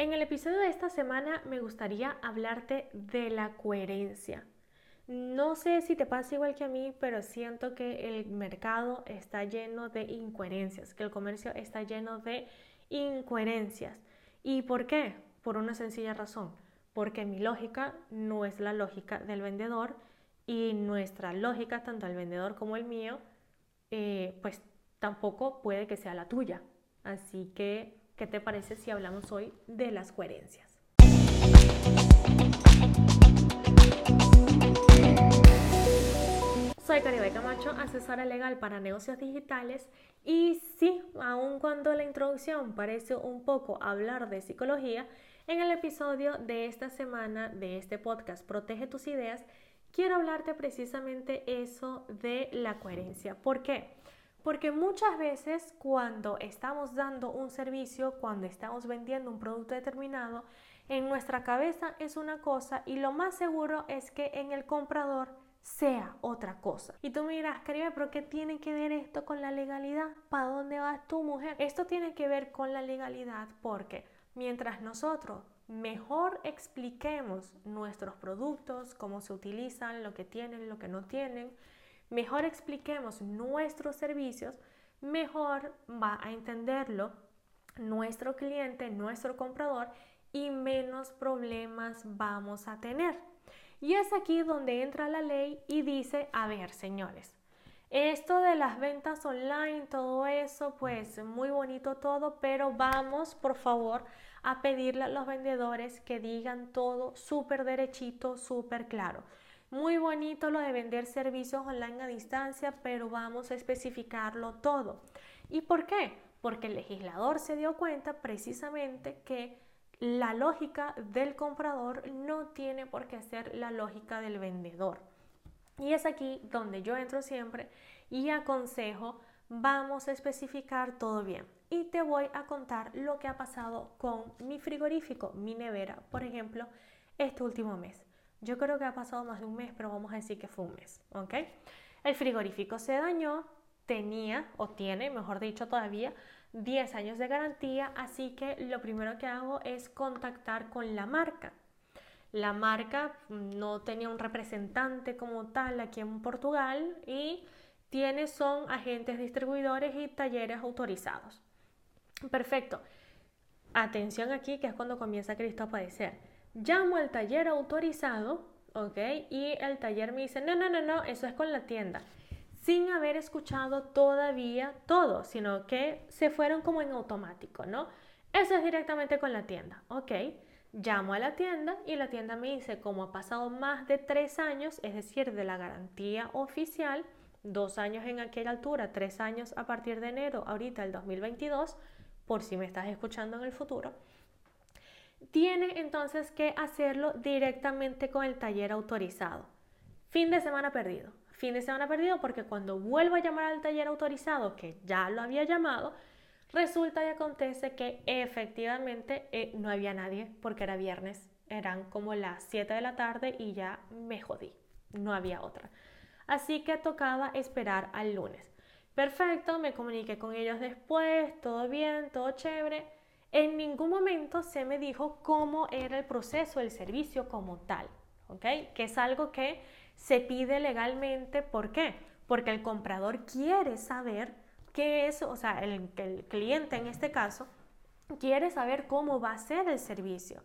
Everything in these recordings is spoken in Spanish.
En el episodio de esta semana me gustaría hablarte de la coherencia. No sé si te pasa igual que a mí, pero siento que el mercado está lleno de incoherencias, que el comercio está lleno de incoherencias. ¿Y por qué? Por una sencilla razón, porque mi lógica no es la lógica del vendedor y nuestra lógica, tanto el vendedor como el mío, eh, pues tampoco puede que sea la tuya. Así que ¿Qué te parece si hablamos hoy de las coherencias? Soy Caribe Camacho, asesora legal para negocios digitales y sí, aun cuando la introducción parece un poco hablar de psicología, en el episodio de esta semana de este podcast Protege tus ideas, quiero hablarte precisamente eso de la coherencia. ¿Por qué? Porque muchas veces cuando estamos dando un servicio, cuando estamos vendiendo un producto determinado, en nuestra cabeza es una cosa y lo más seguro es que en el comprador sea otra cosa. Y tú me dirás, Caribe, pero ¿qué tiene que ver esto con la legalidad? ¿Para dónde va tu mujer? Esto tiene que ver con la legalidad porque mientras nosotros mejor expliquemos nuestros productos, cómo se utilizan, lo que tienen, lo que no tienen, mejor expliquemos nuestros servicios, mejor va a entenderlo nuestro cliente, nuestro comprador y menos problemas vamos a tener. Y es aquí donde entra la ley y dice, a ver, señores, esto de las ventas online, todo eso, pues muy bonito todo, pero vamos, por favor, a pedirle a los vendedores que digan todo súper derechito, súper claro. Muy bonito lo de vender servicios online a distancia, pero vamos a especificarlo todo. ¿Y por qué? Porque el legislador se dio cuenta precisamente que la lógica del comprador no tiene por qué ser la lógica del vendedor. Y es aquí donde yo entro siempre y aconsejo, vamos a especificar todo bien. Y te voy a contar lo que ha pasado con mi frigorífico, mi nevera, por ejemplo, este último mes. Yo creo que ha pasado más de un mes, pero vamos a decir que fue un mes, ¿ok? El frigorífico se dañó, tenía o tiene, mejor dicho todavía, 10 años de garantía, así que lo primero que hago es contactar con la marca. La marca no tenía un representante como tal aquí en Portugal y tiene son agentes distribuidores y talleres autorizados. Perfecto. Atención aquí, que es cuando comienza Cristo a padecer llamo al taller autorizado, ¿ok? Y el taller me dice, no, no, no, no, eso es con la tienda. Sin haber escuchado todavía todo, sino que se fueron como en automático, ¿no? Eso es directamente con la tienda, ¿ok? Llamo a la tienda y la tienda me dice, como ha pasado más de tres años, es decir, de la garantía oficial, dos años en aquella altura, tres años a partir de enero, ahorita el 2022, por si me estás escuchando en el futuro, tiene entonces que hacerlo directamente con el taller autorizado. Fin de semana perdido. Fin de semana perdido porque cuando vuelvo a llamar al taller autorizado, que ya lo había llamado, resulta y acontece que efectivamente eh, no había nadie porque era viernes. Eran como las 7 de la tarde y ya me jodí. No había otra. Así que tocaba esperar al lunes. Perfecto, me comuniqué con ellos después, todo bien, todo chévere en ningún momento se me dijo cómo era el proceso, el servicio como tal, ¿ok? Que es algo que se pide legalmente, ¿por qué? Porque el comprador quiere saber qué es, o sea, el, cliente en este caso, quiere saber cómo va a ser el servicio.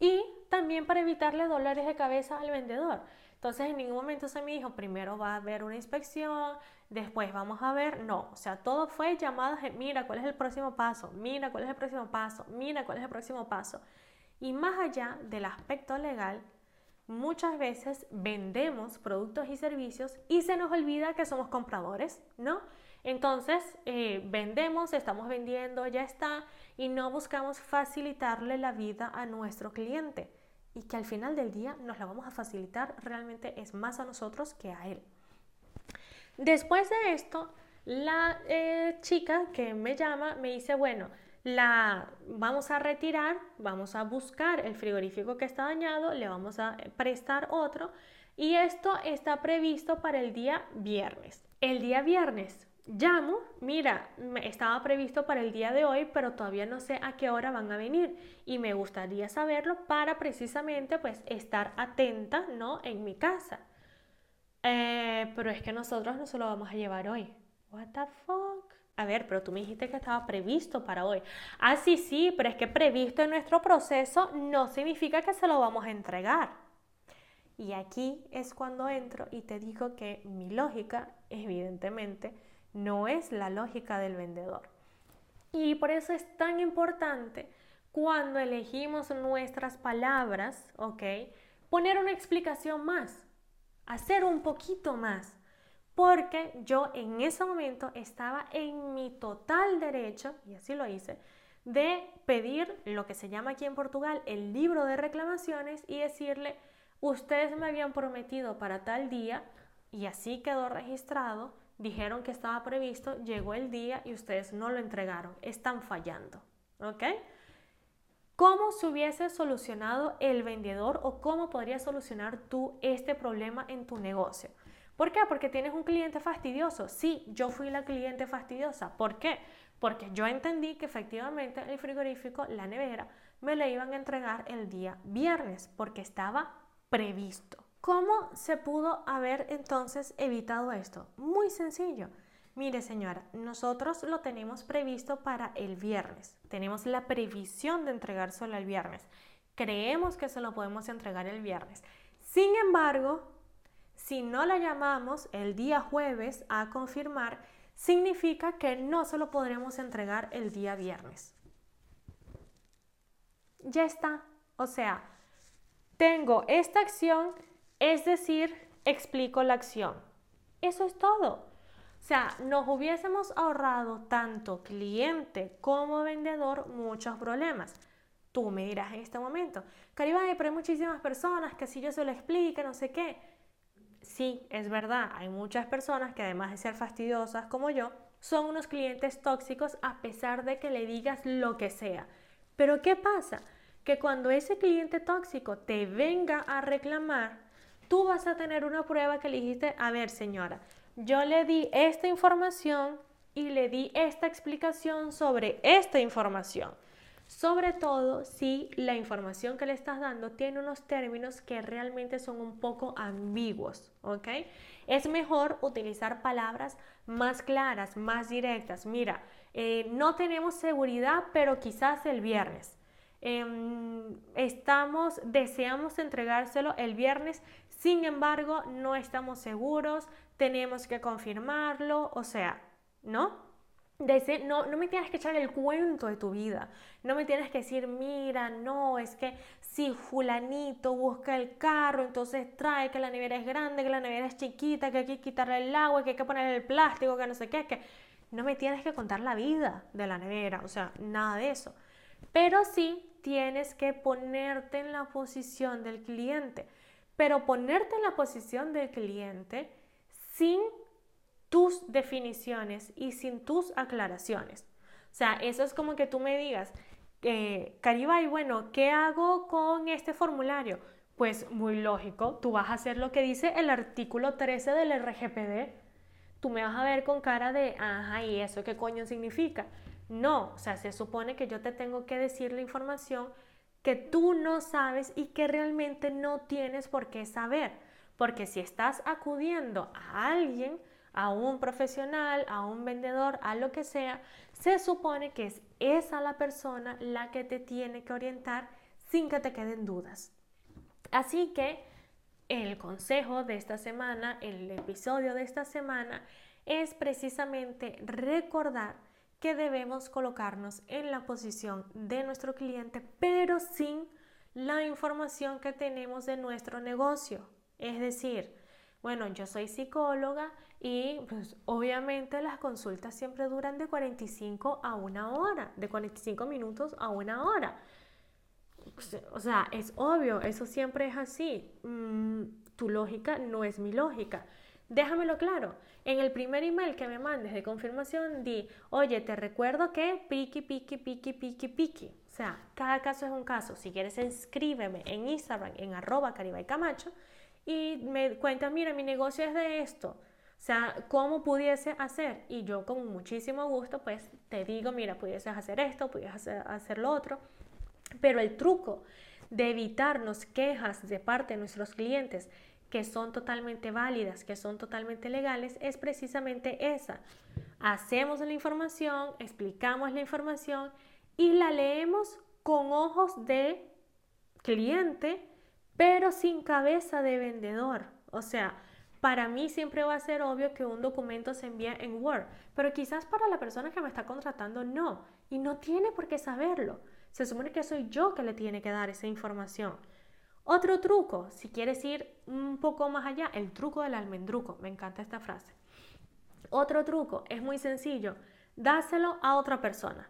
Y también para evitarle dolores de cabeza al vendedor. Entonces en ningún momento se me dijo, primero va a haber una inspección, después vamos a ver, no, o sea, todo fue llamadas, mira cuál es el próximo paso, mira cuál es el próximo paso, mira cuál es el próximo paso. Y más allá del aspecto legal, muchas veces vendemos productos y servicios y se nos olvida que somos compradores, ¿no? Entonces, eh, vendemos, estamos vendiendo, ya está, y no buscamos facilitarle la vida a nuestro cliente y que al final del día nos la vamos a facilitar, realmente es más a nosotros que a él. Después de esto, la eh, chica que me llama me dice, bueno, la vamos a retirar, vamos a buscar el frigorífico que está dañado, le vamos a prestar otro y esto está previsto para el día viernes. El día viernes llamo, mira, estaba previsto para el día de hoy, pero todavía no sé a qué hora van a venir y me gustaría saberlo para precisamente pues estar atenta, ¿no? En mi casa. Eh, pero es que nosotros no se lo vamos a llevar hoy. What the fuck? A ver, pero tú me dijiste que estaba previsto para hoy. Ah, sí, sí, pero es que previsto en nuestro proceso no significa que se lo vamos a entregar. Y aquí es cuando entro y te digo que mi lógica, evidentemente, no es la lógica del vendedor. Y por eso es tan importante cuando elegimos nuestras palabras, ¿ok? Poner una explicación más, hacer un poquito más, porque yo en ese momento estaba en mi total derecho, y así lo hice, de pedir lo que se llama aquí en Portugal el libro de reclamaciones y decirle, ustedes me habían prometido para tal día, y así quedó registrado, dijeron que estaba previsto, llegó el día y ustedes no lo entregaron, están fallando, ¿ok? ¿Cómo se hubiese solucionado el vendedor o cómo podrías solucionar tú este problema en tu negocio? ¿Por qué? Porque tienes un cliente fastidioso. Sí, yo fui la cliente fastidiosa. ¿Por qué? Porque yo entendí que efectivamente el frigorífico, la nevera, me la iban a entregar el día viernes porque estaba previsto. ¿Cómo se pudo haber entonces evitado esto? Muy sencillo. Mire señora, nosotros lo tenemos previsto para el viernes. Tenemos la previsión de entregárselo el viernes. Creemos que se lo podemos entregar el viernes. Sin embargo, si no la llamamos el día jueves a confirmar, significa que no se lo podremos entregar el día viernes. Ya está. O sea, tengo esta acción es decir, explico la acción. Eso es todo. O sea, nos hubiésemos ahorrado tanto cliente como vendedor muchos problemas. Tú me dirás en este momento, Caribay, pero hay muchísimas personas que si yo se lo explique, no sé qué. Sí, es verdad, hay muchas personas que además de ser fastidiosas como yo, son unos clientes tóxicos a pesar de que le digas lo que sea. Pero ¿qué pasa? Que cuando ese cliente tóxico te venga a reclamar, tú vas a tener una prueba que le dijiste, a ver señora, yo le di esta información y le di esta explicación sobre esta información. Sobre todo si la información que le estás dando tiene unos términos que realmente son un poco ambiguos, ¿ok? Es mejor utilizar palabras más claras, más directas. Mira, eh, no tenemos seguridad, pero quizás el viernes. Em, estamos, deseamos entregárselo el viernes, sin embargo, no estamos seguros, tenemos que confirmarlo, o sea, ¿no? no, no me tienes que echar el cuento de tu vida, no me tienes que decir, mira, no, es que si fulanito busca el carro, entonces trae que la nevera es grande, que la nevera es chiquita, que hay que quitarle el agua, que hay que ponerle el plástico, que no sé qué, que no me tienes que contar la vida de la nevera, o sea, nada de eso. Pero sí tienes que ponerte en la posición del cliente pero ponerte en la posición del cliente sin tus definiciones y sin tus aclaraciones. O sea, eso es como que tú me digas, eh, Caribay, bueno, ¿qué hago con este formulario? Pues muy lógico, tú vas a hacer lo que dice el artículo 13 del RGPD. Tú me vas a ver con cara de, ajá, ¿y eso qué coño significa? No, o sea, se supone que yo te tengo que decir la información que tú no sabes y que realmente no tienes por qué saber. Porque si estás acudiendo a alguien, a un profesional, a un vendedor, a lo que sea, se supone que es esa la persona la que te tiene que orientar sin que te queden dudas. Así que el consejo de esta semana, el episodio de esta semana, es precisamente recordar debemos colocarnos en la posición de nuestro cliente, pero sin la información que tenemos de nuestro negocio. Es decir, bueno, yo soy psicóloga y pues obviamente las consultas siempre duran de 45 a una hora, de 45 minutos a una hora. O sea, es obvio, eso siempre es así. Mm, tu lógica no es mi lógica. Déjamelo claro. En el primer email que me mandes de confirmación, di, oye, te recuerdo que piqui, piqui, piqui, piqui, piqui. O sea, cada caso es un caso. Si quieres, escríbeme en Instagram, en arroba Camacho, y me cuentas, mira, mi negocio es de esto. O sea, ¿cómo pudiese hacer? Y yo con muchísimo gusto, pues te digo, mira, pudieses hacer esto, pudieses hacer, hacer lo otro. Pero el truco de evitarnos quejas de parte de nuestros clientes que son totalmente válidas, que son totalmente legales, es precisamente esa. Hacemos la información, explicamos la información y la leemos con ojos de cliente, pero sin cabeza de vendedor. O sea, para mí siempre va a ser obvio que un documento se envía en Word, pero quizás para la persona que me está contratando no, y no tiene por qué saberlo. Se supone que soy yo que le tiene que dar esa información. Otro truco, si quieres ir un poco más allá, el truco del almendruco, me encanta esta frase. Otro truco es muy sencillo, dáselo a otra persona,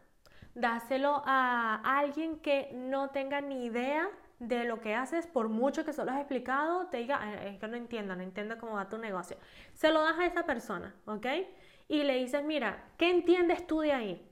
dáselo a alguien que no tenga ni idea de lo que haces, por mucho que se lo has explicado, te diga, es que no entiendo, no entiendo cómo va tu negocio. Se lo das a esa persona, ¿ok? Y le dices, mira, ¿qué entiendes tú de ahí?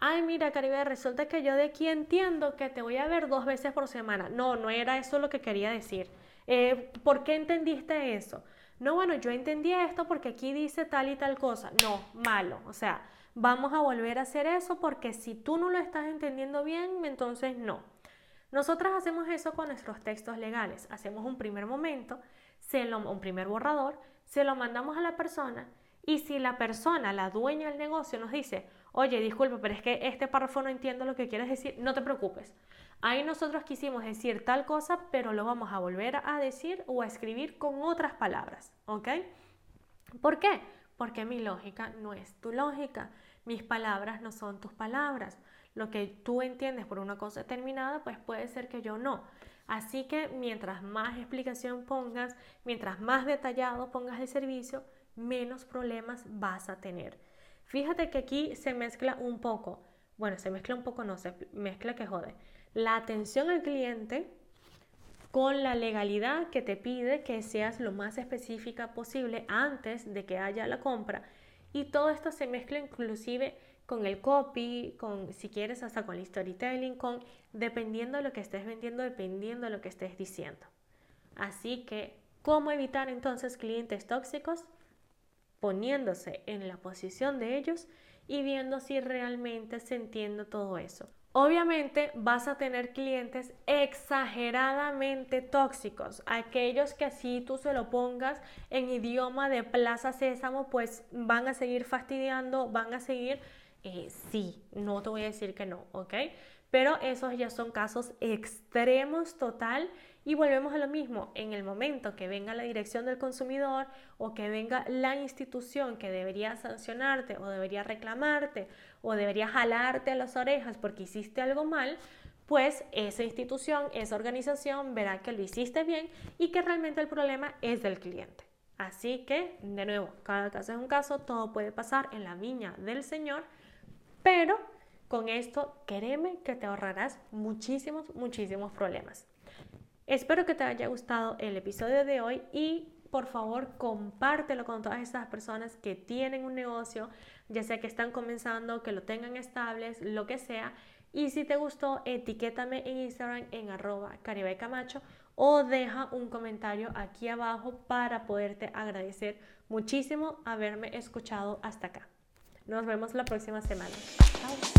Ay, mira, Caribe, resulta que yo de aquí entiendo que te voy a ver dos veces por semana. No, no era eso lo que quería decir. Eh, ¿Por qué entendiste eso? No, bueno, yo entendí esto porque aquí dice tal y tal cosa. No, malo. O sea, vamos a volver a hacer eso porque si tú no lo estás entendiendo bien, entonces no. Nosotras hacemos eso con nuestros textos legales. Hacemos un primer momento, se lo, un primer borrador, se lo mandamos a la persona y si la persona, la dueña del negocio, nos dice, oye, disculpe, pero es que este párrafo no entiendo lo que quieres decir, no te preocupes. Ahí nosotros quisimos decir tal cosa, pero lo vamos a volver a decir o a escribir con otras palabras, ¿ok? ¿Por qué? Porque mi lógica no es tu lógica, mis palabras no son tus palabras. Lo que tú entiendes por una cosa determinada, pues puede ser que yo no. Así que mientras más explicación pongas, mientras más detallado pongas el servicio, menos problemas vas a tener. Fíjate que aquí se mezcla un poco, bueno, se mezcla un poco, no, se mezcla que jode, la atención al cliente con la legalidad que te pide que seas lo más específica posible antes de que haya la compra. Y todo esto se mezcla inclusive con el copy, con si quieres hasta con el storytelling, con dependiendo de lo que estés vendiendo, dependiendo de lo que estés diciendo. Así que, ¿cómo evitar entonces clientes tóxicos? Poniéndose en la posición de ellos y viendo si realmente se entiende todo eso. Obviamente vas a tener clientes exageradamente tóxicos, aquellos que si tú se lo pongas en idioma de Plaza Sésamo, pues van a seguir fastidiando, van a seguir, eh, sí, no te voy a decir que no, ¿ok? Pero esos ya son casos extremos total y volvemos a lo mismo, en el momento que venga la dirección del consumidor o que venga la institución que debería sancionarte o debería reclamarte o debería jalarte a las orejas porque hiciste algo mal, pues esa institución, esa organización verá que lo hiciste bien y que realmente el problema es del cliente. Así que, de nuevo, cada caso es un caso, todo puede pasar en la viña del Señor, pero con esto, créeme que te ahorrarás muchísimos, muchísimos problemas. Espero que te haya gustado el episodio de hoy y por favor compártelo con todas esas personas que tienen un negocio, ya sea que están comenzando, que lo tengan estables, lo que sea. Y si te gustó, etiquétame en Instagram en arroba Camacho o deja un comentario aquí abajo para poderte agradecer muchísimo haberme escuchado hasta acá. Nos vemos la próxima semana. Chao.